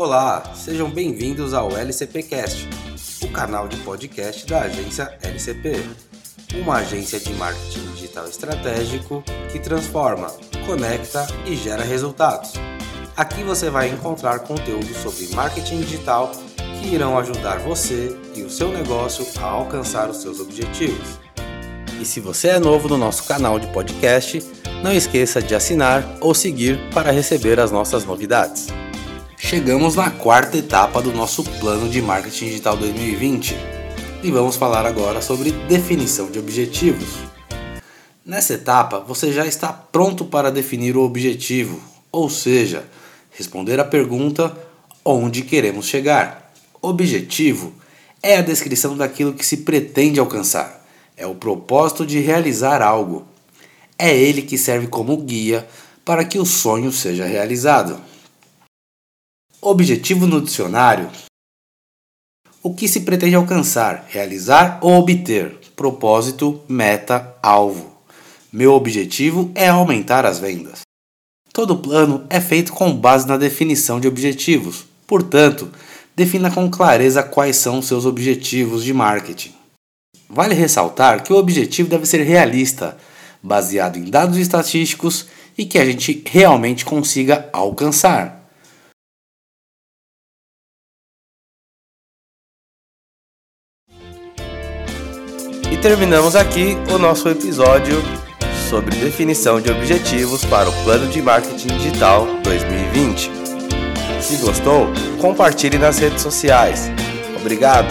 Olá, sejam bem-vindos ao LCPcast, o canal de podcast da agência LCP, uma agência de marketing digital estratégico que transforma, conecta e gera resultados. Aqui você vai encontrar conteúdo sobre marketing digital que irão ajudar você e o seu negócio a alcançar os seus objetivos. E se você é novo no nosso canal de podcast, não esqueça de assinar ou seguir para receber as nossas novidades. Chegamos na quarta etapa do nosso plano de marketing digital 2020 e vamos falar agora sobre definição de objetivos. Nessa etapa, você já está pronto para definir o objetivo, ou seja, responder a pergunta onde queremos chegar. Objetivo é a descrição daquilo que se pretende alcançar, é o propósito de realizar algo. É ele que serve como guia para que o sonho seja realizado. Objetivo no dicionário: o que se pretende alcançar, realizar ou obter. Propósito, meta, alvo. Meu objetivo é aumentar as vendas. Todo plano é feito com base na definição de objetivos. Portanto, defina com clareza quais são seus objetivos de marketing. Vale ressaltar que o objetivo deve ser realista, baseado em dados estatísticos e que a gente realmente consiga alcançar. Terminamos aqui o nosso episódio sobre definição de objetivos para o Plano de Marketing Digital 2020. Se gostou, compartilhe nas redes sociais. Obrigado!